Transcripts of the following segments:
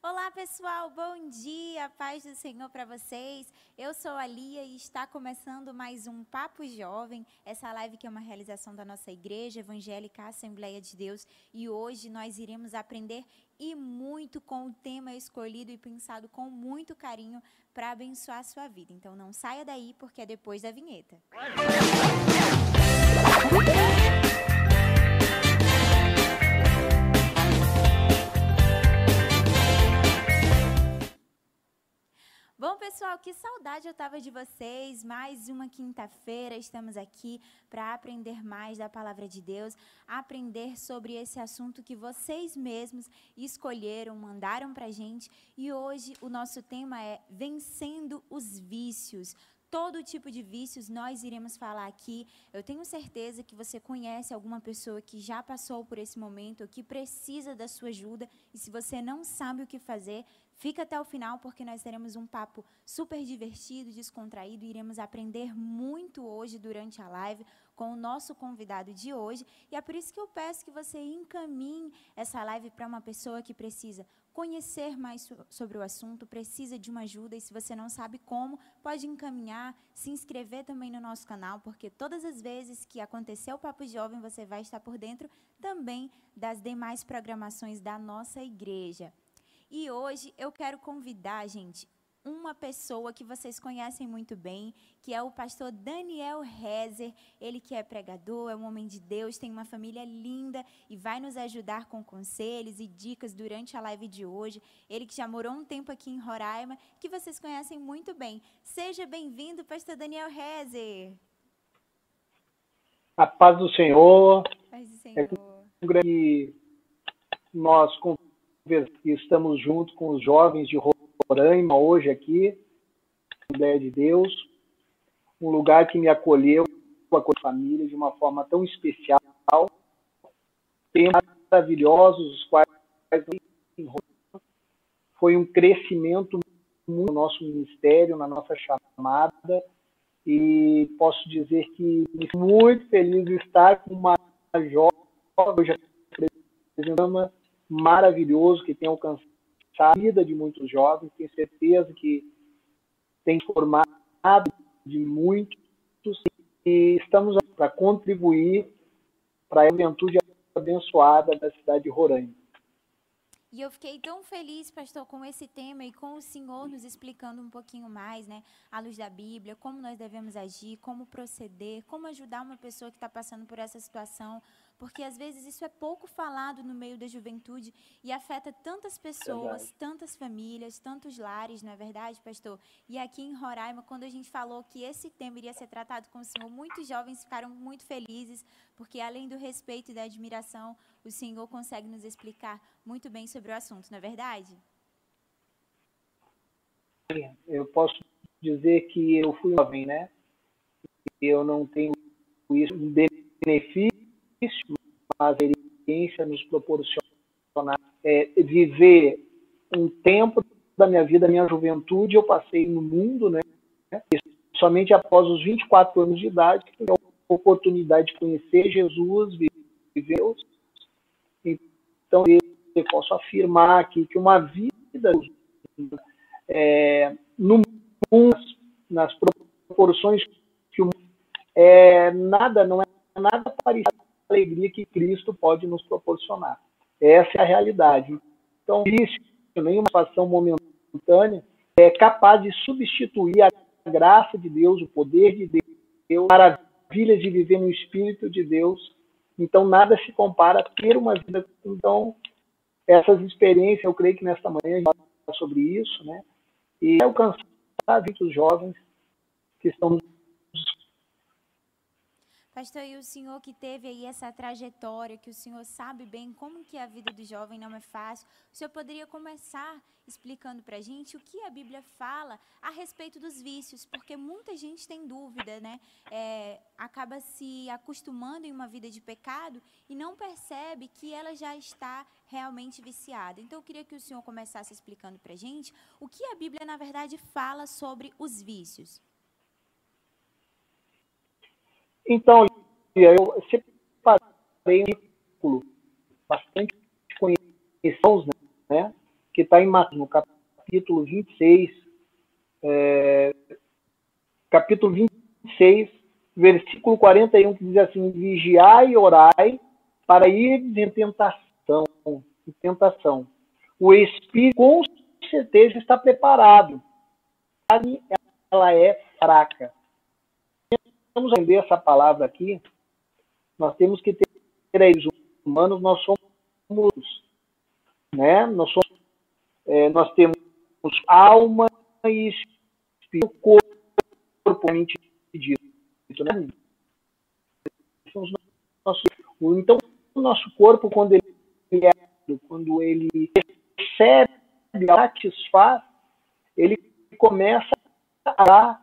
Olá, pessoal, bom dia, paz do Senhor para vocês. Eu sou a Lia e está começando mais um Papo Jovem, essa live que é uma realização da nossa igreja evangélica Assembleia de Deus. E hoje nós iremos aprender e muito com o tema escolhido e pensado com muito carinho para abençoar a sua vida. Então não saia daí, porque é depois da vinheta. Música Bom, pessoal, que saudade eu tava de vocês. Mais uma quinta-feira estamos aqui para aprender mais da palavra de Deus, aprender sobre esse assunto que vocês mesmos escolheram, mandaram pra gente. E hoje o nosso tema é vencendo os vícios todo tipo de vícios nós iremos falar aqui. Eu tenho certeza que você conhece alguma pessoa que já passou por esse momento, que precisa da sua ajuda. E se você não sabe o que fazer, Fica até o final porque nós teremos um papo super divertido, descontraído iremos aprender muito hoje durante a live com o nosso convidado de hoje. E é por isso que eu peço que você encaminhe essa live para uma pessoa que precisa conhecer mais sobre o assunto, precisa de uma ajuda e se você não sabe como, pode encaminhar, se inscrever também no nosso canal, porque todas as vezes que acontecer o Papo Jovem, você vai estar por dentro também das demais programações da nossa igreja. E hoje eu quero convidar, gente, uma pessoa que vocês conhecem muito bem, que é o pastor Daniel Rezer. Ele que é pregador, é um homem de Deus, tem uma família linda e vai nos ajudar com conselhos e dicas durante a live de hoje. Ele que já morou um tempo aqui em Roraima, que vocês conhecem muito bem. Seja bem-vindo, pastor Daniel Rezer. A paz do Senhor. Paz do Senhor. É um grande nós estamos junto com os jovens de Roraima hoje aqui, Ideia de Deus, um lugar que me acolheu com a família de uma forma tão especial, tempos maravilhosos, os quais foi um crescimento no nosso ministério, na nossa chamada, e posso dizer que muito feliz de estar com uma jovem, hoje apresentando maravilhoso que tem alcançado a vida de muitos jovens. Tenho certeza que tem formado de muitos e estamos para contribuir para a juventude abençoada da cidade de Roraima. E eu fiquei tão feliz, pastor, com esse tema e com o senhor nos explicando um pouquinho mais, né, à luz da Bíblia, como nós devemos agir, como proceder, como ajudar uma pessoa que está passando por essa situação, porque às vezes isso é pouco falado no meio da juventude e afeta tantas pessoas, verdade. tantas famílias, tantos lares, não é verdade, pastor? E aqui em Roraima, quando a gente falou que esse tema iria ser tratado com o Senhor, muitos jovens ficaram muito felizes, porque além do respeito e da admiração, o Senhor consegue nos explicar muito bem sobre o assunto, não é verdade? Eu posso dizer que eu fui jovem, né? Eu não tenho isso benefício mas a experiência nos proporciona é, viver um tempo da minha vida, da minha juventude, eu passei no mundo, né? somente após os 24 anos de idade, que tive a oportunidade de conhecer Jesus, viver. Então, eu posso afirmar aqui que uma vida é, no mundo, nas proporções que o é, nada, não é nada parecido alegria que Cristo pode nos proporcionar. Essa é a realidade. Então, Cristo, nenhuma situação momentânea, é capaz de substituir a graça de Deus, o poder de Deus, a maravilha de viver no Espírito de Deus. Então, nada se compara a ter uma vida. Então, essas experiências, eu creio que nesta manhã a gente vai falar sobre isso, né? E alcançar os jovens que estão Pastor, e o senhor que teve aí essa trajetória, que o senhor sabe bem como que a vida do jovem não é fácil, o senhor poderia começar explicando para a gente o que a Bíblia fala a respeito dos vícios, porque muita gente tem dúvida, né? É, acaba se acostumando em uma vida de pecado e não percebe que ela já está realmente viciada. Então, eu queria que o senhor começasse explicando para a gente o que a Bíblia, na verdade, fala sobre os vícios. Então, eu separei um círculo bastante conhecidos, né? que está em Mateus, no capítulo 26, é, capítulo 26, versículo 41, que diz assim: Vigiai e orai para ir em tentação. Em tentação. O espírito com certeza está preparado. A carne, ela é fraca. Vamos entender essa palavra aqui. Nós temos que ter seres humanos, nós somos, né? Nós somos, é, nós temos alma e espírito, corpo, mente dito, né? Então, o nosso corpo, quando ele é, quando ele recebe, satisfaz, ele começa a,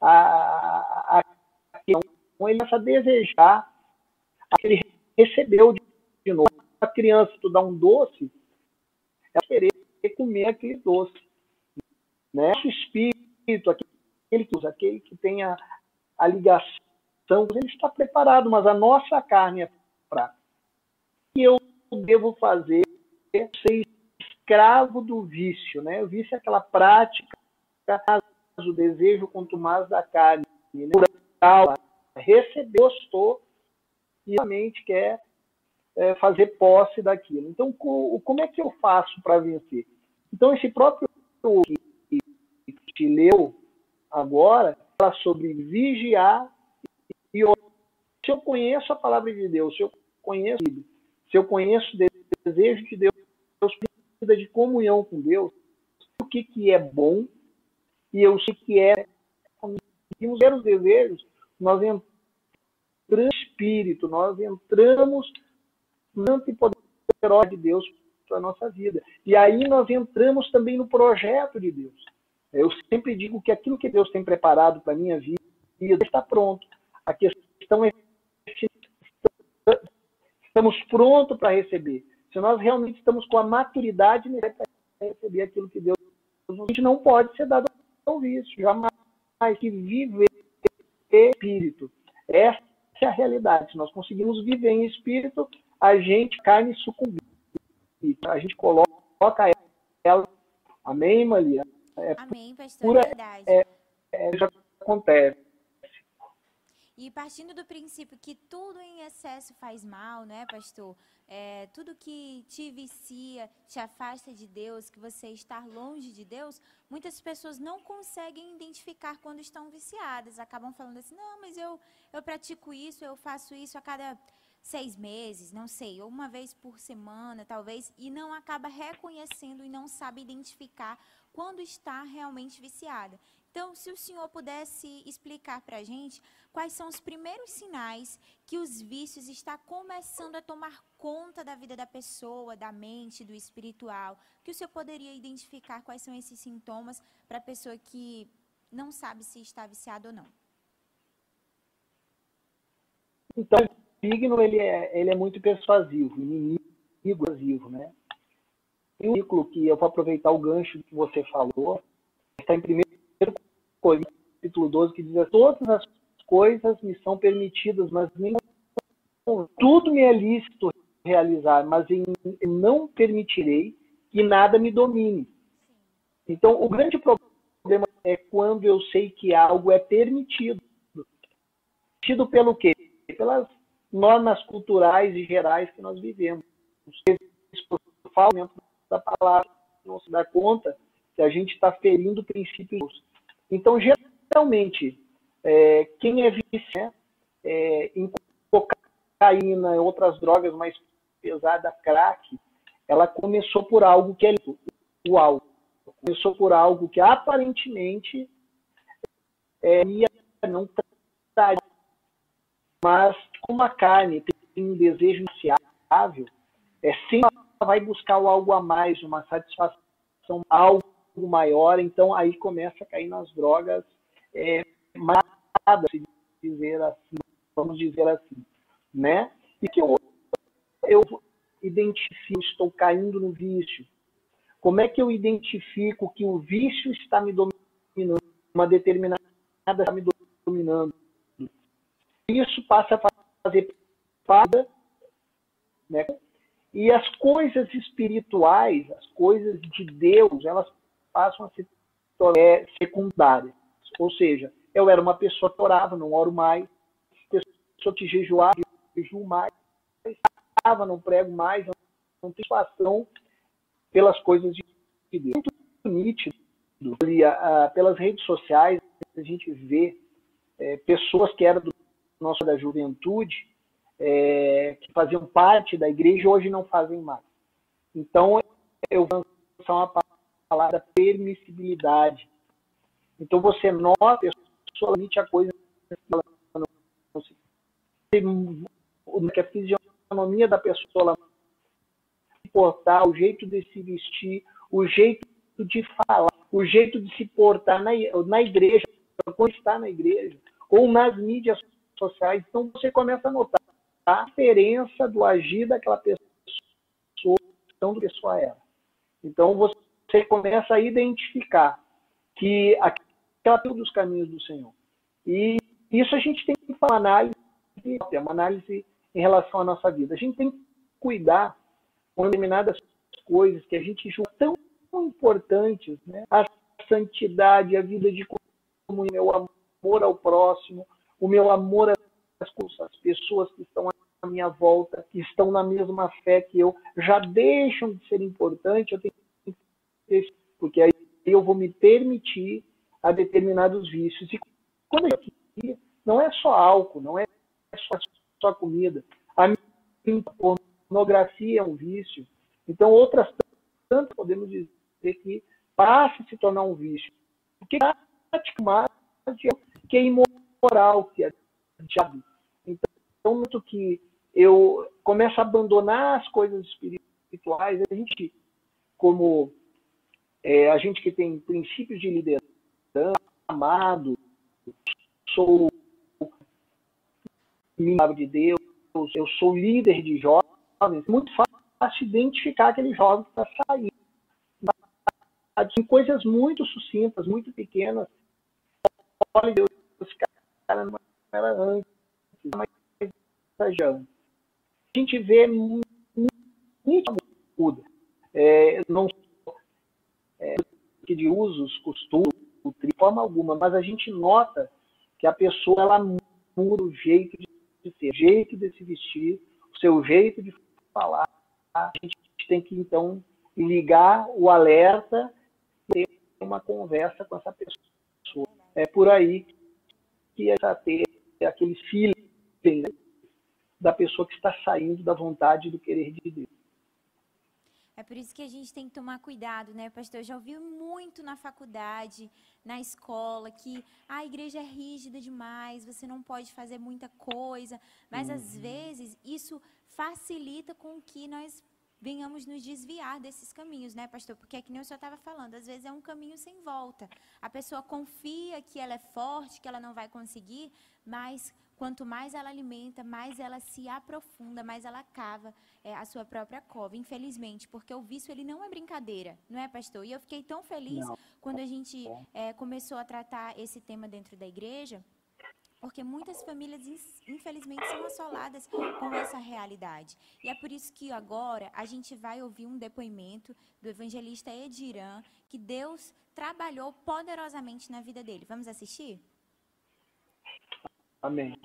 a, a, a ele começa a desejar aquele recebeu de novo. A criança, tu dá um doce, ela querer comer aquele doce. Né? O espírito, aquele que usa, aquele que tem a, a ligação, ele está preparado, mas a nossa carne é fraca. E eu devo fazer ser escravo do vício, né? O vício é aquela prática, o desejo mais da carne, né? Receber, gostou e realmente quer é, fazer posse daquilo. Então, como é que eu faço para vencer? Então, esse próprio que te leu agora fala sobre vigiar e. Se eu conheço a palavra de Deus, se eu conheço, se eu conheço o desejo de Deus, precisa de comunhão com Deus, o que, que é bom e eu sei que é. Conseguimos ver os desejos, nós entramos no espírito, nós entramos no e de Deus para a nossa vida. E aí nós entramos também no projeto de Deus. Eu sempre digo que aquilo que Deus tem preparado para a minha vida está pronto. A questão é se estamos prontos para receber. Se nós realmente estamos com a maturidade para receber aquilo que Deus nos a gente não pode ser dado ao vício, jamais. Que viver espírito. Essa é a realidade. Se nós conseguimos viver em espírito, a gente carne sucumbir. A gente coloca ela. Amém, Maria? É Amém, pastor. Pura, é. É, é, já acontece. E partindo do princípio que tudo em excesso faz mal, né, pastor? É, tudo que te vicia, te afasta de Deus, que você está longe de Deus, muitas pessoas não conseguem identificar quando estão viciadas. Acabam falando assim: não, mas eu, eu pratico isso, eu faço isso a cada seis meses, não sei, ou uma vez por semana, talvez, e não acaba reconhecendo e não sabe identificar quando está realmente viciada. Então, se o senhor pudesse explicar para a gente quais são os primeiros sinais que os vícios estão começando a tomar conta da vida da pessoa, da mente, do espiritual, que o senhor poderia identificar quais são esses sintomas para a pessoa que não sabe se está viciada ou não. Então, o signo ele é, ele é muito persuasivo, inimigo persuasivo, né? Tem um ciclo que eu vou aproveitar o gancho que você falou, está em primeiro Coríntios, capítulo 12, que diz: Todas as coisas me são permitidas, mas nem tudo me é lícito realizar, mas em, não permitirei que nada me domine. Então, o grande problema é quando eu sei que algo é permitido. Permitido pelo quê? Pelas normas culturais e gerais que nós vivemos. Falta da palavra, não se dá conta que a gente está ferindo princípios então, geralmente, é, quem é viciado é, em cocaína e outras drogas mais pesadas, crack, ela começou por algo que é o álcool. Começou por algo que aparentemente é, não traria. Mas como a carne tem um desejo insaciável, é sempre ela vai buscar algo a mais, uma satisfação, algo maior, então aí começa a cair nas drogas é, mais dizer assim, vamos dizer assim, né? E que eu, eu identifico, estou caindo no vício. Como é que eu identifico que o vício está me dominando, uma determinada está me dominando? Isso passa a fazer parte, né? E as coisas espirituais, as coisas de Deus, elas passam a se tornar é, secundárias. Ou seja, eu era uma pessoa que orava, não oro mais, pessoa que jejuava, jejuo mais, estava, não prego mais, não, tenho situação pelas coisas de Deus. Muito nítido. Pelas redes sociais, a gente vê é, pessoas que eram do nosso da juventude, é, que faziam parte da igreja, hoje não fazem mais. Então, eu vou lançar uma palavra permissibilidade. Então, você nota, a pessoa limite a coisa que a fisionomia da pessoa portar, o jeito de se vestir, o jeito de falar, o jeito de se portar na, na igreja, quando está na igreja, ou nas mídias sociais. Então você começa a notar a diferença do agir daquela pessoa, então do pessoa era. Então você começa a identificar que aquela é dos caminhos do Senhor. E isso a gente tem que falar análise, é uma análise em relação à nossa vida. A gente tem que cuidar com determinadas coisas que a gente julga tão importantes, né? A santidade, a vida de comunhão, o amor ao próximo, o meu amor às pessoas que estão à minha volta, que estão na mesma fé que eu, já deixam de ser importantes, eu tenho porque aí eu vou me permitir a determinados vícios. E quando eu aqui, não é só álcool, não é só, só comida. A pornografia é um vício. Então, outras tantas podemos dizer que passa a se tornar um vício. Porque é prática que é imoral, que é diabo. Então, muito que eu começo a abandonar as coisas espirituais, a gente, como é, a gente que tem princípios de liderança, amado, sou de Deus, eu sou líder de jovens, muito fácil identificar aquele jovem que está saindo. Em coisas muito sucintas, muito pequenas. Olha, Deus, esse cara não era antes, mas estagiando. A gente vê muito muda. É, não é, de usos, costumes, de forma alguma, mas a gente nota que a pessoa ela muda o jeito de ser, o jeito de se vestir, o seu jeito de falar. A gente tem que então ligar o alerta e ter uma conversa com essa pessoa. É por aí que essa ter aquele feeling da pessoa que está saindo da vontade do querer de Deus. É por isso que a gente tem que tomar cuidado, né, pastor? Eu já ouvi muito na faculdade, na escola, que ah, a igreja é rígida demais, você não pode fazer muita coisa. Mas, uhum. às vezes, isso facilita com que nós venhamos nos desviar desses caminhos, né, pastor? Porque é que nem o senhor estava falando, às vezes é um caminho sem volta. A pessoa confia que ela é forte, que ela não vai conseguir, mas quanto mais ela alimenta, mais ela se aprofunda, mais ela cava é, a sua própria cova, infelizmente, porque o vício ele não é brincadeira, não é, pastor? E eu fiquei tão feliz não. quando a gente é, começou a tratar esse tema dentro da igreja, porque muitas famílias, infelizmente, são assoladas com essa realidade. E é por isso que agora a gente vai ouvir um depoimento do evangelista Ediran, que Deus trabalhou poderosamente na vida dele. Vamos assistir? Amém.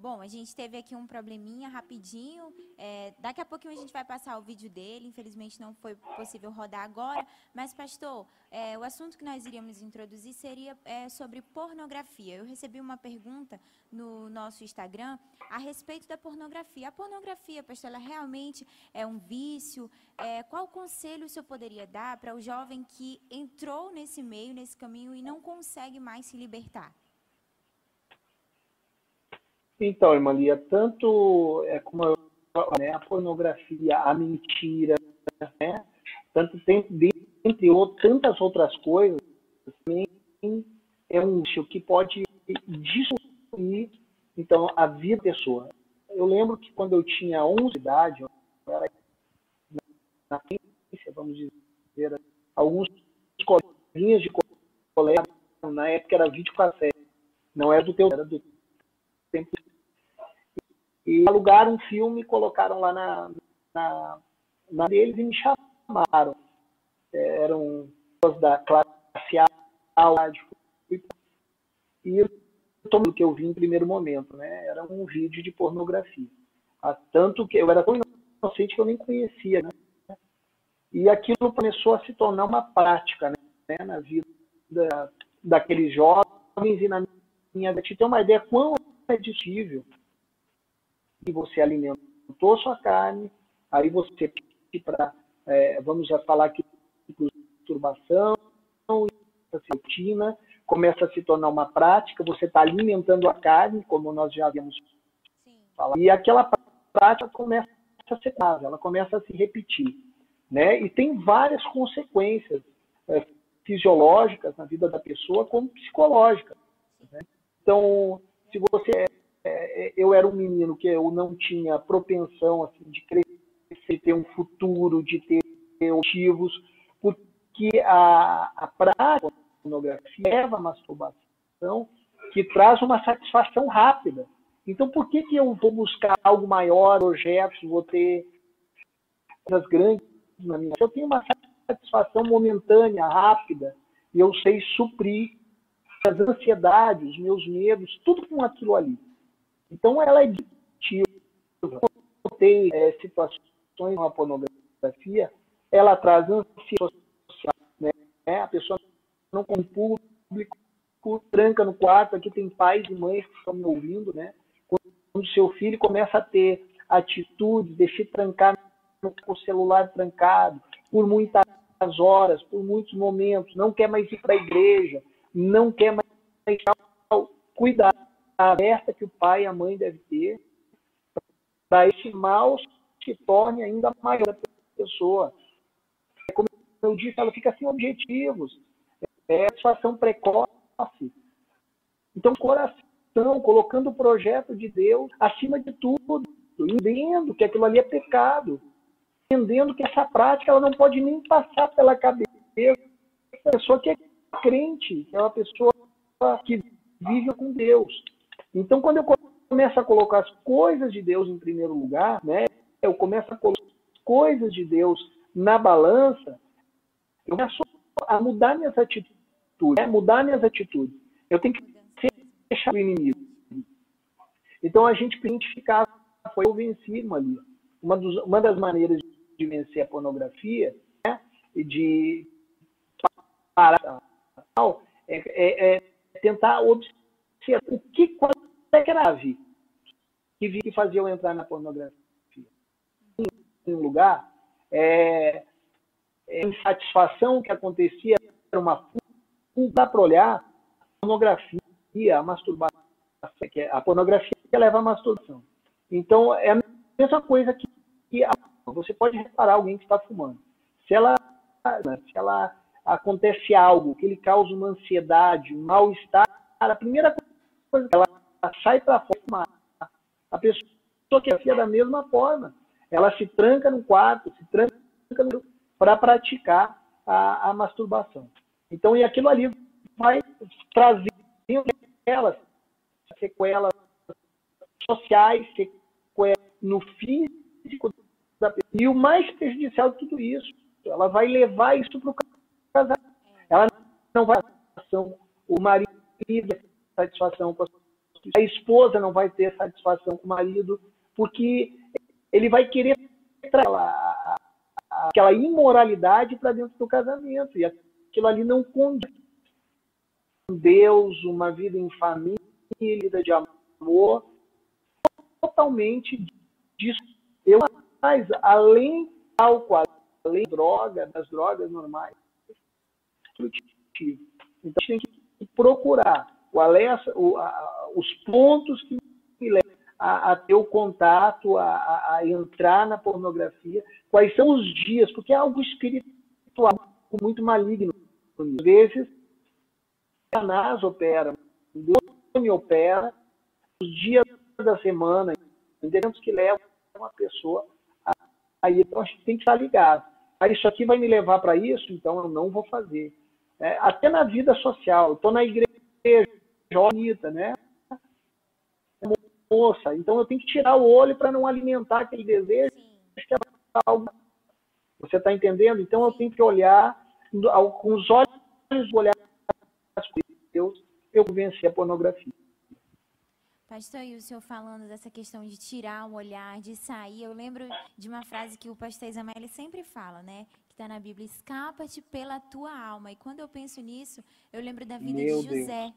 Bom, a gente teve aqui um probleminha rapidinho. É, daqui a pouquinho a gente vai passar o vídeo dele. Infelizmente não foi possível rodar agora. Mas, pastor, é, o assunto que nós iríamos introduzir seria é, sobre pornografia. Eu recebi uma pergunta no nosso Instagram a respeito da pornografia. A pornografia, pastor, ela realmente é um vício? É, qual conselho o senhor poderia dar para o jovem que entrou nesse meio, nesse caminho e não consegue mais se libertar? Então, irmã Lia, tanto é como eu, né, a pornografia, a mentira, né, tanto tem, entre outras, tantas outras coisas, também é um issue que pode destruir então, a vida da pessoa. Eu lembro que quando eu tinha 11 de idade, eu era na ciência, vamos dizer, alguns coleguinhas de colégio, na época era vídeo cassete, não era do teu, era do tempo. E alugaram um filme, colocaram lá na, na, na deles e me chamaram. É, eram pessoas da classe A, e o que eu vi em primeiro momento, né? Era um vídeo de pornografia. Ah, tanto que eu era tão inocente que eu nem conhecia, né? E aquilo começou a se tornar uma prática, né? Na vida daqueles jovens e na minha. Te uma ideia quão é que você alimentou sua carne, aí você para, é, vamos já falar aqui, turbação, rotina, começa a se tornar uma prática, você está alimentando a carne, como nós já havíamos falado, e aquela prática começa a ser grave, ela começa a se repetir. Né? E tem várias consequências é, fisiológicas na vida da pessoa, como psicológicas. Né? Então, se você. É, é, eu era um menino que eu não tinha propensão assim, de crescer, ter um futuro, de ter motivos, porque a, a prática pornografia leva à masturbação, que traz uma satisfação rápida. Então, por que, que eu vou buscar algo maior, objetos, vou ter coisas grandes na minha vida? Eu tenho uma satisfação momentânea, rápida, e eu sei suprir as ansiedades, os meus medos, tudo com aquilo ali. Então, ela é aditiva. Eu tenho é, situações com pornografia, ela traz ansiedade social, né? A pessoa não com público, tranca no quarto, aqui tem pais e mães que estão me ouvindo, né? Quando seu filho começa a ter atitude de se trancar com o celular trancado por muitas horas, por muitos momentos, não quer mais ir para a igreja, não quer mais cuidar aberta que o pai e a mãe devem ter para esse mal se torne ainda maior da pessoa. Como eu disse, ela fica sem objetivos é satisfação precoce. Então, coração, colocando o projeto de Deus acima de tudo, entendendo que aquilo ali é pecado, entendendo que essa prática ela não pode nem passar pela cabeça da pessoa que é crente, que é uma pessoa que vive com Deus. Então, quando eu começo a colocar as coisas de Deus em primeiro lugar, né, eu começo a colocar as coisas de Deus na balança, eu começo a mudar minhas atitudes atitudes, é mudar minhas atitudes. Eu tenho que fechar o inimigo. Então a gente identificar foi eu venci. Uma, dos, uma das maneiras de vencer a pornografia né, e de parar é, é, é tentar observar o que qual grave que vi que fazia eu entrar na pornografia. Em um lugar, é, é insatisfação que acontecia era uma dá para olhar a pornografia, a masturbação, que é, a pornografia leva à masturbação. Então, é a mesma coisa que, que a, você pode reparar alguém que está fumando. Se ela, se ela acontece algo que lhe causa uma ansiedade, um mal-estar, a primeira coisa que ela sai para fora, a pessoa que é da mesma forma, ela se tranca no quarto, se tranca para praticar a, a masturbação. Então, e aquilo ali vai trazendo sequelas, sequelas sociais, sequelas no físico da pessoa. E o mais prejudicial de tudo isso, ela vai levar isso para o casamento. Ela não vai ter o marido satisfação com a a esposa não vai ter satisfação com o marido, porque ele vai querer aquela, aquela imoralidade para dentro do casamento. E aquilo ali não condiz Deus, uma vida em família, vida de amor, totalmente disso. Eu, mas além álcool, além droga, das drogas normais, então a gente tem que procurar o alerta, o, a, os pontos que me levam a, a ter o contato, a, a, entrar na pornografia, quais são os dias, porque é algo espiritual muito maligno às vezes, Satanás opera, o opera, os dias da semana, eventos que levam uma pessoa a, aí então a gente tem que estar ligado. Ah, isso aqui vai me levar para isso, então eu não vou fazer. É, até na vida social, estou na igreja, bonita, né? Moça. Então eu tenho que tirar o olho para não alimentar aquele desejo que é algo. Você está entendendo? Então eu tenho que olhar com os olhos olhar Deus, eu vencer a pornografia. Pastor, e o senhor falando dessa questão de tirar o olhar, de sair, eu lembro de uma frase que o pastor Isamal sempre fala, né? Que está na Bíblia, escapa-te pela tua alma. E quando eu penso nisso, eu lembro da vida Meu de José. Deus.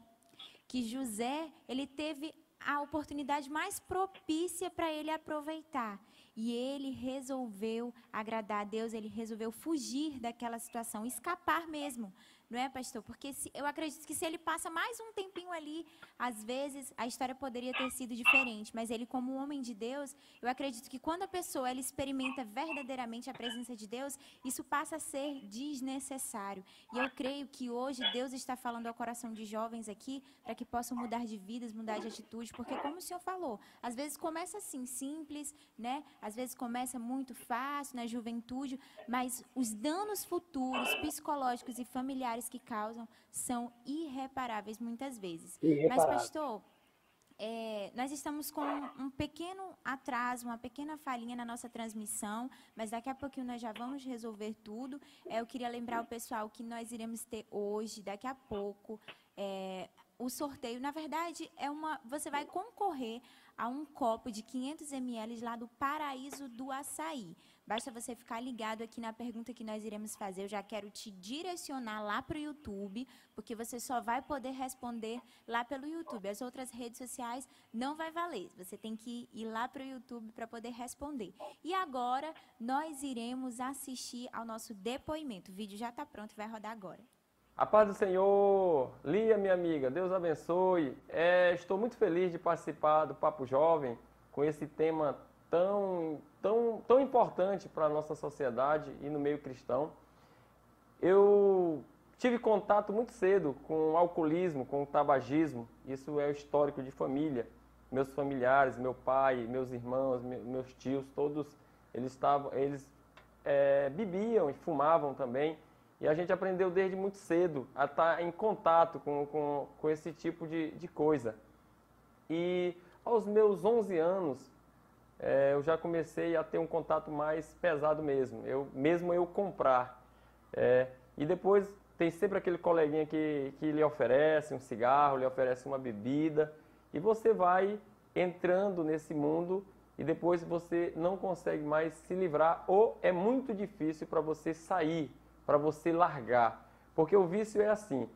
Que José, ele teve a oportunidade mais propícia para ele aproveitar. E ele resolveu agradar a Deus, ele resolveu fugir daquela situação, escapar mesmo não é, pastor? Porque se, eu acredito que se ele passa mais um tempinho ali, às vezes a história poderia ter sido diferente. Mas ele, como homem de Deus, eu acredito que quando a pessoa ela experimenta verdadeiramente a presença de Deus, isso passa a ser desnecessário. E eu creio que hoje Deus está falando ao coração de jovens aqui para que possam mudar de vidas, mudar de atitude, porque como o senhor falou, às vezes começa assim simples, né? Às vezes começa muito fácil na juventude, mas os danos futuros psicológicos e familiares que causam são irreparáveis muitas vezes. Mas, pastor, é, nós estamos com um pequeno atraso, uma pequena falhinha na nossa transmissão, mas daqui a pouquinho nós já vamos resolver tudo. É, eu queria lembrar o pessoal que nós iremos ter hoje, daqui a pouco, é, o sorteio. Na verdade, é uma, você vai concorrer a um copo de 500 ml lá do Paraíso do Açaí. Basta você ficar ligado aqui na pergunta que nós iremos fazer. Eu já quero te direcionar lá para o YouTube, porque você só vai poder responder lá pelo YouTube. As outras redes sociais não vai valer. Você tem que ir lá para o YouTube para poder responder. E agora nós iremos assistir ao nosso depoimento. O vídeo já está pronto, vai rodar agora. A paz do Senhor, Lia, minha amiga, Deus abençoe. É, estou muito feliz de participar do Papo Jovem com esse tema tão, tão, tão importante para a nossa sociedade e no meio cristão. Eu tive contato muito cedo com o alcoolismo, com o tabagismo. Isso é histórico de família. Meus familiares, meu pai, meus irmãos, meus tios, todos eles estavam, eles é, bebiam e fumavam também. E a gente aprendeu desde muito cedo a estar em contato com, com, com esse tipo de, de coisa. E aos meus 11 anos, é, eu já comecei a ter um contato mais pesado mesmo, eu, mesmo eu comprar. É, e depois tem sempre aquele coleguinha que, que lhe oferece um cigarro, lhe oferece uma bebida, e você vai entrando nesse mundo e depois você não consegue mais se livrar, ou é muito difícil para você sair, para você largar. Porque o vício é assim.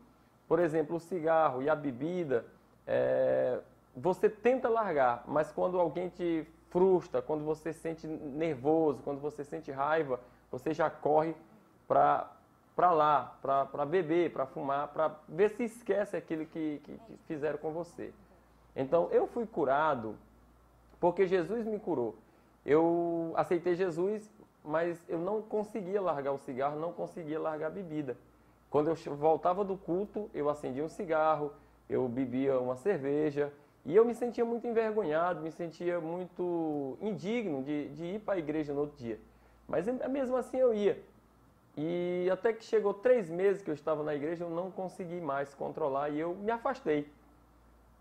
Por exemplo, o cigarro e a bebida, é, você tenta largar, mas quando alguém te frustra, quando você sente nervoso, quando você sente raiva, você já corre para lá, para beber, para fumar, para ver se esquece aquilo que, que, que fizeram com você. Então, eu fui curado porque Jesus me curou. Eu aceitei Jesus, mas eu não conseguia largar o cigarro, não conseguia largar a bebida. Quando eu voltava do culto, eu acendia um cigarro, eu bebia uma cerveja, e eu me sentia muito envergonhado, me sentia muito indigno de, de ir para a igreja no outro dia. Mas mesmo assim eu ia. E até que chegou três meses que eu estava na igreja, eu não consegui mais controlar e eu me afastei.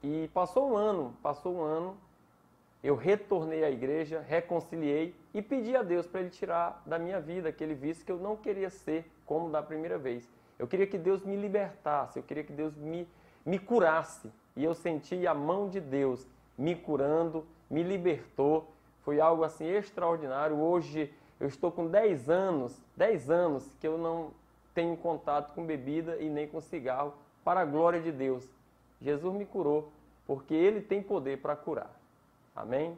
E passou um ano, passou um ano, eu retornei à igreja, reconciliei e pedi a Deus para Ele tirar da minha vida aquele vício que eu não queria ser como da primeira vez. Eu queria que Deus me libertasse, eu queria que Deus me, me curasse e eu senti a mão de Deus me curando, me libertou. Foi algo assim extraordinário. Hoje eu estou com 10 anos, 10 anos que eu não tenho contato com bebida e nem com cigarro, para a glória de Deus. Jesus me curou, porque Ele tem poder para curar. Amém?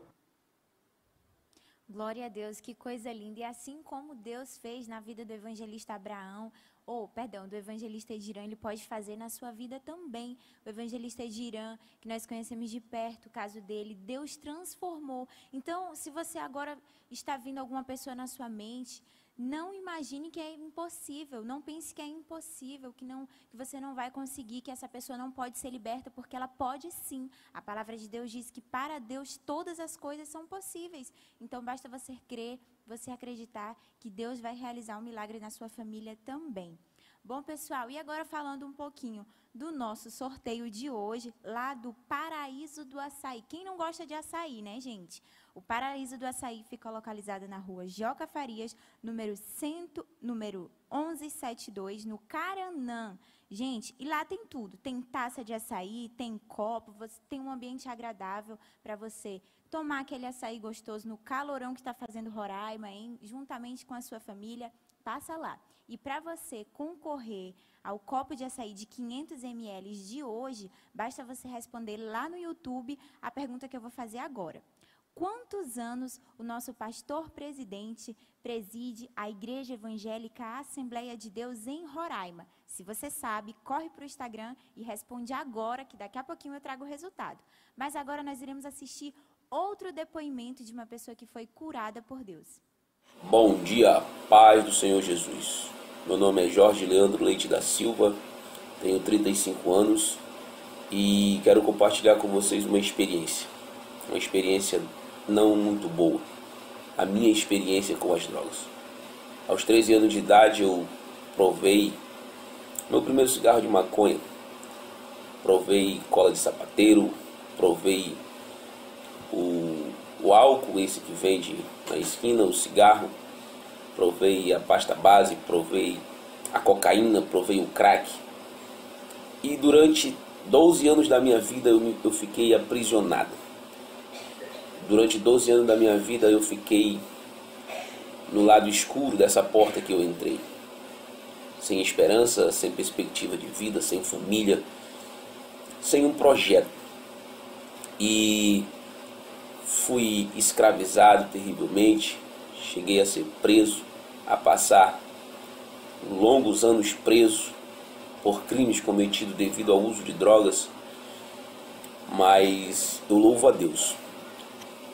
Glória a Deus, que coisa linda. E assim como Deus fez na vida do evangelista Abraão, ou, perdão, do evangelista Edirã, ele pode fazer na sua vida também. O evangelista Edirã, que nós conhecemos de perto, o caso dele, Deus transformou. Então, se você agora está vindo alguma pessoa na sua mente, não imagine que é impossível, não pense que é impossível, que não que você não vai conseguir, que essa pessoa não pode ser liberta, porque ela pode sim. A palavra de Deus diz que para Deus todas as coisas são possíveis. Então basta você crer, você acreditar que Deus vai realizar um milagre na sua família também. Bom, pessoal, e agora falando um pouquinho do nosso sorteio de hoje, lá do Paraíso do Açaí. Quem não gosta de açaí, né, gente? O Paraíso do Açaí fica localizado na rua Joca Farias, número, cento, número 1172, no Caranã. Gente, e lá tem tudo. Tem taça de açaí, tem copo, você tem um ambiente agradável para você tomar aquele açaí gostoso no calorão que está fazendo Roraima, hein? juntamente com a sua família. Passa lá. E para você concorrer ao copo de açaí de 500 ml de hoje, basta você responder lá no YouTube a pergunta que eu vou fazer agora. Quantos anos o nosso pastor presidente preside a Igreja Evangélica Assembleia de Deus em Roraima? Se você sabe, corre para o Instagram e responde agora, que daqui a pouquinho eu trago o resultado. Mas agora nós iremos assistir outro depoimento de uma pessoa que foi curada por Deus. Bom dia, paz do Senhor Jesus. Meu nome é Jorge Leandro Leite da Silva, tenho 35 anos e quero compartilhar com vocês uma experiência. Uma experiência não muito boa. A minha experiência com as drogas. Aos 13 anos de idade eu provei meu primeiro cigarro de maconha. Provei cola de sapateiro, provei o, o álcool, esse que vende na esquina, o cigarro, provei a pasta base, provei a cocaína, provei o crack. E durante 12 anos da minha vida eu, eu fiquei aprisionado. Durante 12 anos da minha vida eu fiquei no lado escuro dessa porta que eu entrei. Sem esperança, sem perspectiva de vida, sem família, sem um projeto. E fui escravizado terrivelmente, cheguei a ser preso, a passar longos anos preso por crimes cometidos devido ao uso de drogas, mas eu louvo a Deus,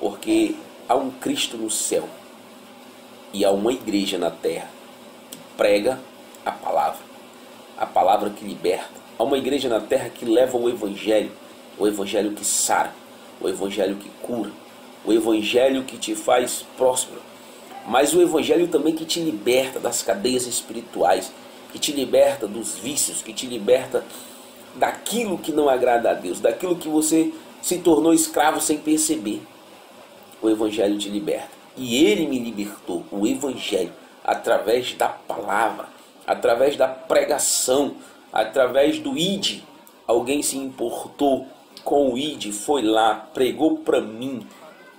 porque há um Cristo no céu e há uma igreja na terra que prega a palavra, a palavra que liberta. Há uma igreja na terra que leva o evangelho, o evangelho que sara, o evangelho que cura, o evangelho que te faz próspero, mas o evangelho também que te liberta das cadeias espirituais, que te liberta dos vícios, que te liberta daquilo que não agrada a Deus, daquilo que você se tornou escravo sem perceber. O evangelho te liberta. E ele me libertou, o evangelho, através da palavra, através da pregação, através do id. Alguém se importou com o id, foi lá, pregou para mim,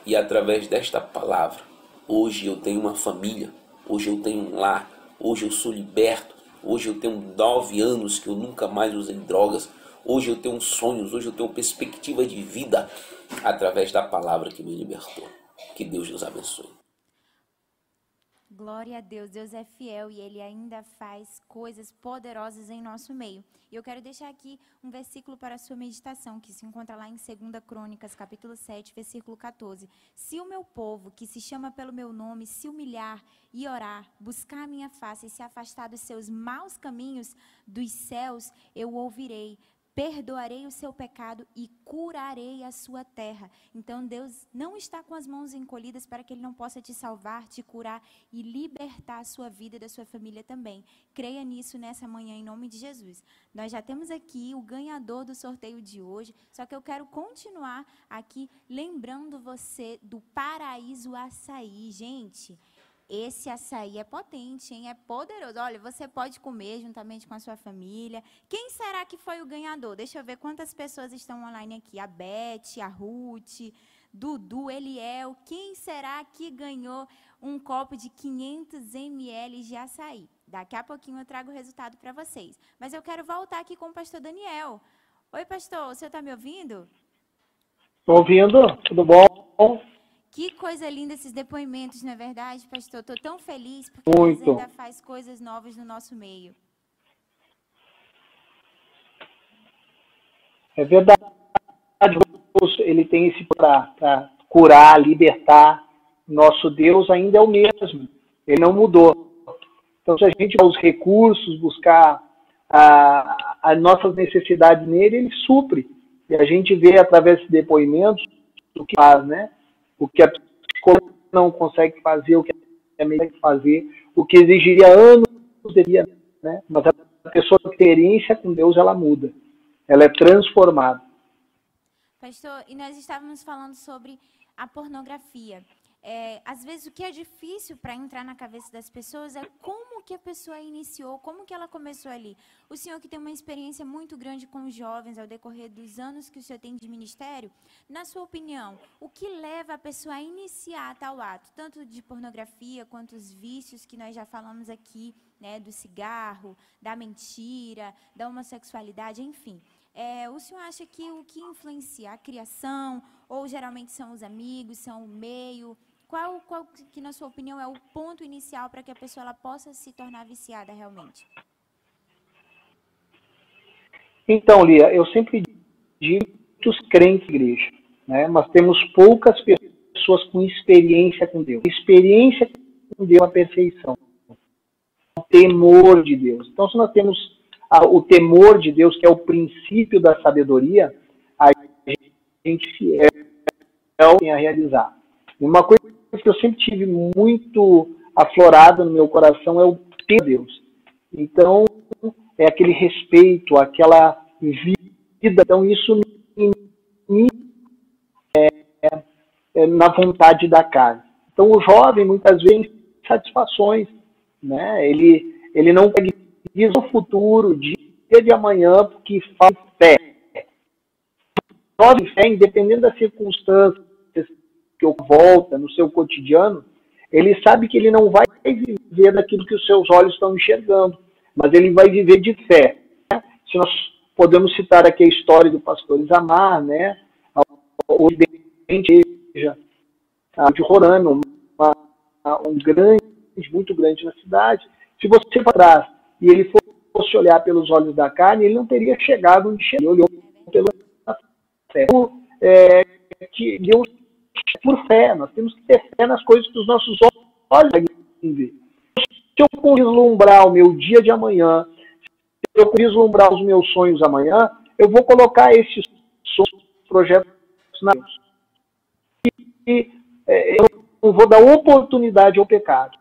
e através desta palavra, hoje eu tenho uma família, hoje eu tenho um lar, hoje eu sou liberto, hoje eu tenho nove anos que eu nunca mais usei drogas, hoje eu tenho sonhos, hoje eu tenho perspectiva de vida através da palavra que me libertou. Que Deus nos abençoe. Glória a Deus, Deus é fiel e Ele ainda faz coisas poderosas em nosso meio. E eu quero deixar aqui um versículo para a sua meditação, que se encontra lá em 2 Crônicas, capítulo 7, versículo 14. Se o meu povo, que se chama pelo meu nome, se humilhar e orar, buscar a minha face e se afastar dos seus maus caminhos, dos céus eu ouvirei, perdoarei o seu pecado e curarei a sua terra. Então Deus não está com as mãos encolhidas para que ele não possa te salvar, te curar e libertar a sua vida e da sua família também. Creia nisso nessa manhã em nome de Jesus. Nós já temos aqui o ganhador do sorteio de hoje, só que eu quero continuar aqui lembrando você do Paraíso Açaí, gente. Esse açaí é potente, hein? É poderoso. Olha, você pode comer juntamente com a sua família. Quem será que foi o ganhador? Deixa eu ver quantas pessoas estão online aqui. A Beth, a Ruth, Dudu, Eliel. Quem será que ganhou um copo de 500 ml de açaí? Daqui a pouquinho eu trago o resultado para vocês. Mas eu quero voltar aqui com o pastor Daniel. Oi, pastor, o senhor está me ouvindo? Estou ouvindo, tudo bom? Que coisa linda esses depoimentos, não é verdade, pastor? Estou tão feliz porque Muito. Deus ainda faz coisas novas no nosso meio. É verdade. Deus, ele tem esse para curar, libertar. Nosso Deus ainda é o mesmo. Ele não mudou. Então, se a gente buscar os recursos, buscar as nossas necessidades nele, ele supre. E a gente vê através desses depoimentos o que faz, né? O que a psicóloga não consegue fazer, o que a médica consegue fazer, o que exigiria anos, devia, né? mas pessoa tem experiência com Deus, ela muda. Ela é transformada. Pastor, e nós estávamos falando sobre a pornografia. É, às vezes o que é difícil para entrar na cabeça das pessoas é como que a pessoa iniciou, como que ela começou ali. O senhor que tem uma experiência muito grande com os jovens ao decorrer dos anos que o senhor tem de ministério, na sua opinião, o que leva a pessoa a iniciar tal ato, tanto de pornografia quanto os vícios que nós já falamos aqui, né, do cigarro, da mentira, da homossexualidade, enfim. É, o senhor acha que o que influencia a criação, ou geralmente são os amigos, são o meio? Qual, qual que, na sua opinião, é o ponto inicial para que a pessoa ela possa se tornar viciada realmente? Então, Lia, eu sempre digo que os crentes igreja, né? Mas temos poucas pessoas com experiência com Deus. Experiência com Deus é a perfeição. O temor de Deus. Então, se nós temos o temor de Deus, que é o princípio da sabedoria, a gente é a realizar. Uma coisa que eu sempre tive muito aflorada no meu coração é o de Deus. Então, é aquele respeito, aquela vida. Então, isso me é, é, na vontade da carne. Então, o jovem, muitas vezes, satisfações. Né? Ele, ele não diz o futuro, dia de amanhã, porque faz fé. Nove fé, independente das circunstâncias que volta no seu cotidiano, ele sabe que ele não vai viver daquilo que os seus olhos estão enxergando, mas ele vai viver de fé. Se nós podemos citar aqui a história do pastor Isamar, né? o presidente de Roraima, uma, um grande, muito grande na cidade. Se você for atrás e ele fosse olhar pelos olhos da carne, ele não teria chegado onde chegou. Ele olhou pela fé. É, que Deus por fé, nós temos que ter fé nas coisas que os nossos olhos ver. Se eu vislumbrar o meu dia de amanhã, se eu vislumbrar os meus sonhos amanhã, eu vou colocar esses sonhos, projetos na Deus. E é, eu não vou dar oportunidade ao pecado.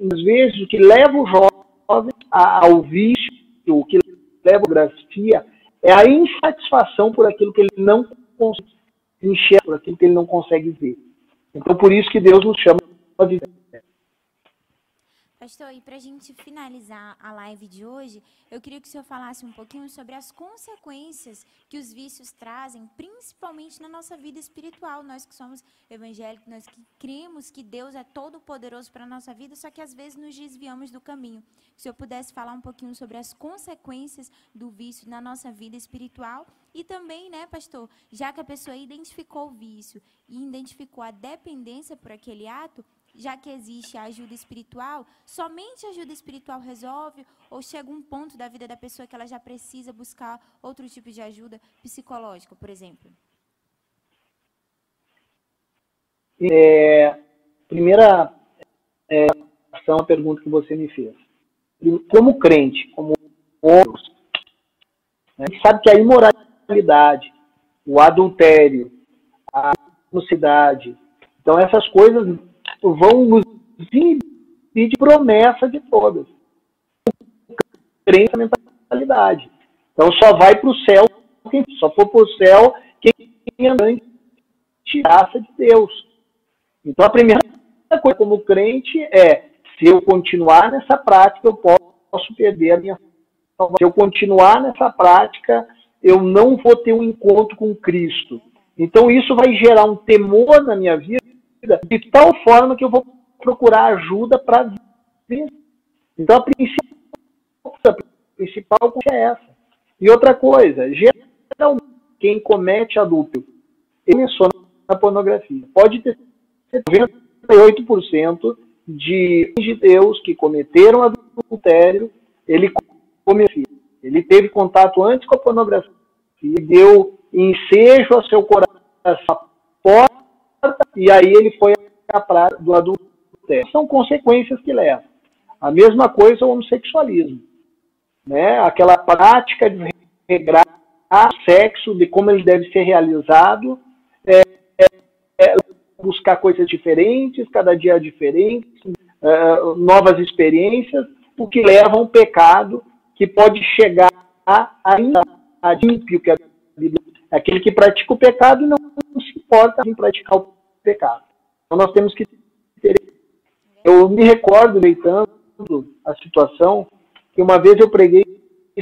Às vezes, o que leva o jovem ao vício, o que leva a grafia, é a insatisfação por aquilo que ele não consegue enxergar, por aquilo que ele não consegue ver. Então, por isso que Deus nos chama a viver. Pastor, e para a gente finalizar a live de hoje, eu queria que o senhor falasse um pouquinho sobre as consequências que os vícios trazem, principalmente na nossa vida espiritual. Nós que somos evangélicos, nós que cremos que Deus é todo poderoso para a nossa vida, só que às vezes nos desviamos do caminho. Se o senhor pudesse falar um pouquinho sobre as consequências do vício na nossa vida espiritual e também, né, pastor, já que a pessoa identificou o vício e identificou a dependência por aquele ato, já que existe a ajuda espiritual, somente a ajuda espiritual resolve ou chega um ponto da vida da pessoa que ela já precisa buscar outro tipo de ajuda psicológica, por exemplo? É, primeira é, a pergunta que você me fez. Como crente, como outros, né, a gente sabe que a imoralidade, o adultério, a mocidade, então essas coisas vão nos inibir de promessa de todas. Crença, mentalidade. Então só vai para o céu, só for para o céu quem é grande graça de Deus. Então a primeira coisa como crente é, se eu continuar nessa prática, eu posso perder a minha salvação. Se eu continuar nessa prática, eu não vou ter um encontro com Cristo. Então isso vai gerar um temor na minha vida de tal forma que eu vou procurar ajuda para. Então, a principal, a principal é essa. E outra coisa, geralmente, quem comete adulto, ele começou na pornografia. Pode ter 98% de, de Deus que cometeram adultério, ele cometeu. Ele teve contato antes com a pornografia, deu ensejo ao seu coração, e aí ele foi a praia do adultério. São consequências que levam. A mesma coisa o homossexualismo. Né? Aquela prática de regrar sexo, de como ele deve ser realizado, é, é, é buscar coisas diferentes, cada dia diferente, é, novas experiências, o que leva a um pecado que pode chegar ainda a ímpio, que é aquele que pratica o pecado não, se importa em praticar o pecado. Então nós temos que ter. Eu me recordo, deitando a situação, que uma vez eu preguei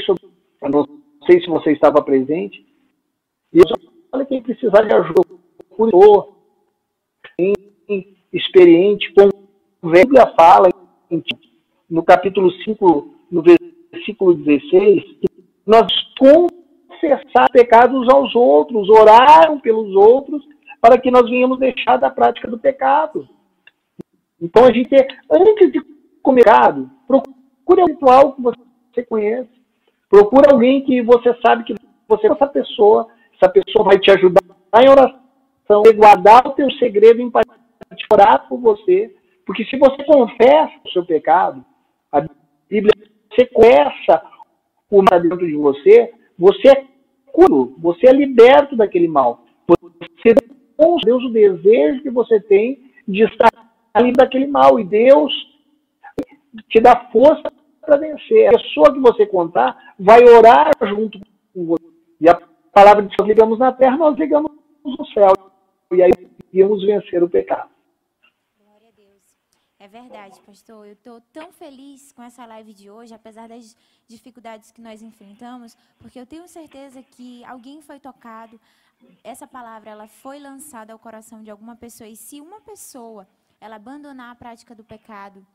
sobre. Eu não sei se você estava presente. E eu falei quem precisar de ajuda, por experiente, com Bíblia fala no capítulo 5, no versículo 16, que nós confessar pecados aos outros, oraram pelos outros para que nós venhamos deixar da prática do pecado. Então a gente, antes de comer pecado, procure um ritual que você conhece. Procure alguém que você sabe que você é essa pessoa, essa pessoa vai te ajudar em oração, guardar o teu segredo em orar por você. Porque se você confessa o seu pecado, a Bíblia, você o mal dentro de você, você é curo, você é liberto daquele mal. Você com Deus o desejo que você tem de estar livre daquele mal. E Deus te dá força para vencer. A pessoa que você contar vai orar junto com você. E a palavra de Deus ligamos na terra, nós ligamos no céu. E aí íamos vencer o pecado. É verdade, pastor. Eu estou tão feliz com essa live de hoje, apesar das dificuldades que nós enfrentamos, porque eu tenho certeza que alguém foi tocado, essa palavra ela foi lançada ao coração de alguma pessoa e se uma pessoa ela abandonar a prática do pecado,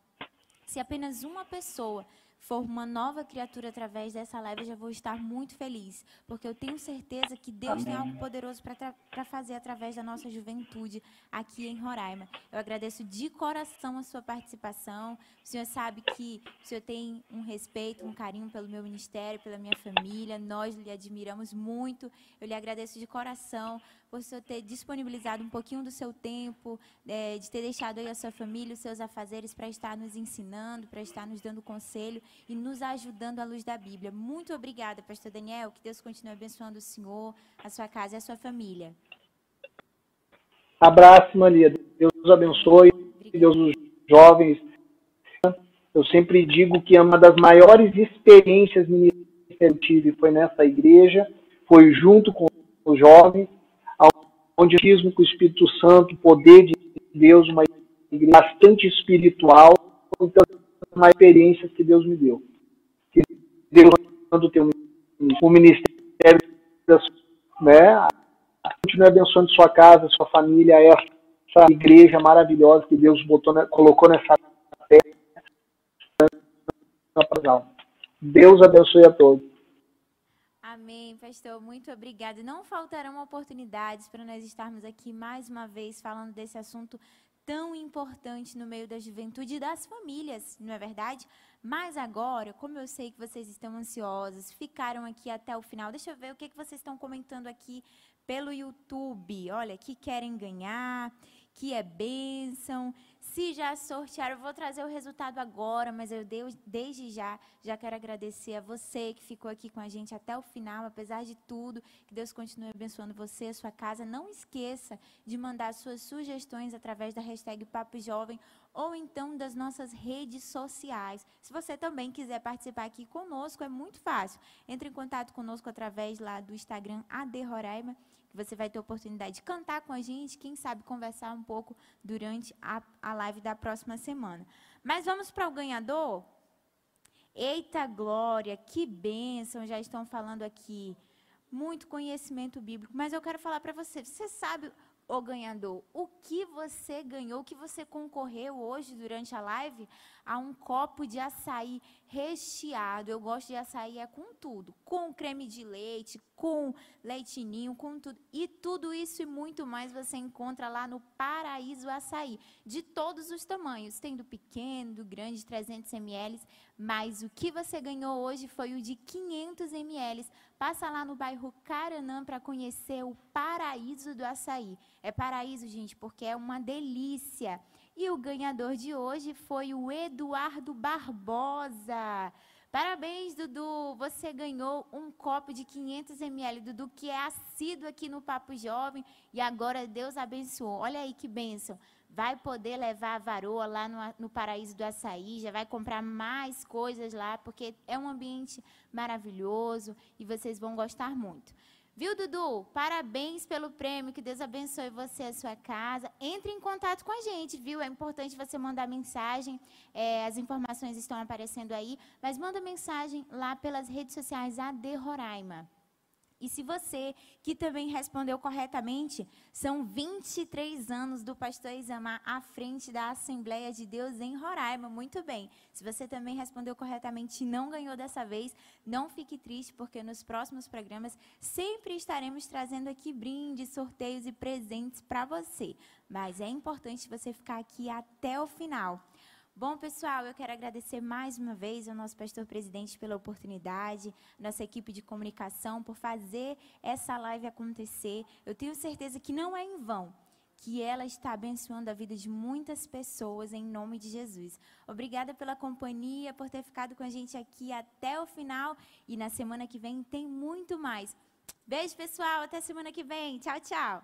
se apenas uma pessoa for uma nova criatura através dessa live, eu já vou estar muito feliz, porque eu tenho certeza que Deus Amém. tem algo poderoso para fazer através da nossa juventude aqui em Roraima. Eu agradeço de coração a sua participação. O senhor sabe que o senhor tem um respeito, um carinho pelo meu ministério, pela minha família. Nós lhe admiramos muito. Eu lhe agradeço de coração por senhor ter disponibilizado um pouquinho do seu tempo, é, de ter deixado aí a sua família, os seus afazeres para estar nos ensinando, para estar nos dando conselho e nos ajudando à luz da Bíblia. Muito obrigada, pastor Daniel. Que Deus continue abençoando o senhor, a sua casa e a sua família. Abraço, Maria. Deus os abençoe. Obrigada. Deus os jovens. Eu sempre digo que uma das maiores experiências que eu tive foi nessa igreja, foi junto com os jovens, onde eu com o Espírito Santo, o poder de Deus, uma igreja bastante espiritual, então uma experiência que Deus me deu. Que Deus quando tem um ministério, né? Continue abençoando sua casa, sua família, essa igreja maravilhosa que Deus botou, colocou nessa terra. Deus abençoe a todos. Amém, pastor. Muito obrigada. Não faltarão oportunidades para nós estarmos aqui mais uma vez falando desse assunto tão importante no meio da juventude e das famílias, não é verdade? Mas agora, como eu sei que vocês estão ansiosos, ficaram aqui até o final, deixa eu ver o que, que vocês estão comentando aqui pelo YouTube. Olha, que querem ganhar, que é bênção. Se já sortearam, eu vou trazer o resultado agora, mas eu desde já já quero agradecer a você que ficou aqui com a gente até o final, apesar de tudo. Que Deus continue abençoando você, a sua casa. Não esqueça de mandar suas sugestões através da hashtag Papo Jovem ou então das nossas redes sociais. Se você também quiser participar aqui conosco, é muito fácil. Entre em contato conosco através lá do Instagram AD Roraima você vai ter oportunidade de cantar com a gente, quem sabe conversar um pouco durante a, a live da próxima semana. Mas vamos para o ganhador? Eita glória, que bênção, já estão falando aqui. Muito conhecimento bíblico. Mas eu quero falar para você, você sabe o ganhador, o que você ganhou, o que você concorreu hoje durante a live a um copo de açaí recheado. Eu gosto de açaí é com tudo, com creme de leite, com leitinho, com tudo. E tudo isso e muito mais você encontra lá no Paraíso Açaí, de todos os tamanhos, tem do pequeno, do grande, 300 ml, mas o que você ganhou hoje foi o de 500 ml. Passa lá no bairro Caranã para conhecer o Paraíso do Açaí. É paraíso, gente, porque é uma delícia. E o ganhador de hoje foi o Eduardo Barbosa. Parabéns, Dudu. Você ganhou um copo de 500 ml. Dudu, que é assíduo aqui no Papo Jovem. E agora Deus abençoou. Olha aí que bênção. vai poder levar a varoa lá no, no Paraíso do Açaí, já vai comprar mais coisas lá, porque é um ambiente maravilhoso e vocês vão gostar muito. Viu, Dudu? Parabéns pelo prêmio. Que Deus abençoe você e a sua casa. Entre em contato com a gente, viu? É importante você mandar mensagem. É, as informações estão aparecendo aí. Mas manda mensagem lá pelas redes sociais AD Roraima. E se você que também respondeu corretamente, são 23 anos do pastor Isamar à frente da Assembleia de Deus em Roraima. Muito bem. Se você também respondeu corretamente e não ganhou dessa vez, não fique triste, porque nos próximos programas sempre estaremos trazendo aqui brindes, sorteios e presentes para você. Mas é importante você ficar aqui até o final. Bom, pessoal, eu quero agradecer mais uma vez ao nosso pastor presidente pela oportunidade, nossa equipe de comunicação por fazer essa live acontecer. Eu tenho certeza que não é em vão que ela está abençoando a vida de muitas pessoas em nome de Jesus. Obrigada pela companhia, por ter ficado com a gente aqui até o final e na semana que vem tem muito mais. Beijo, pessoal, até semana que vem. Tchau, tchau.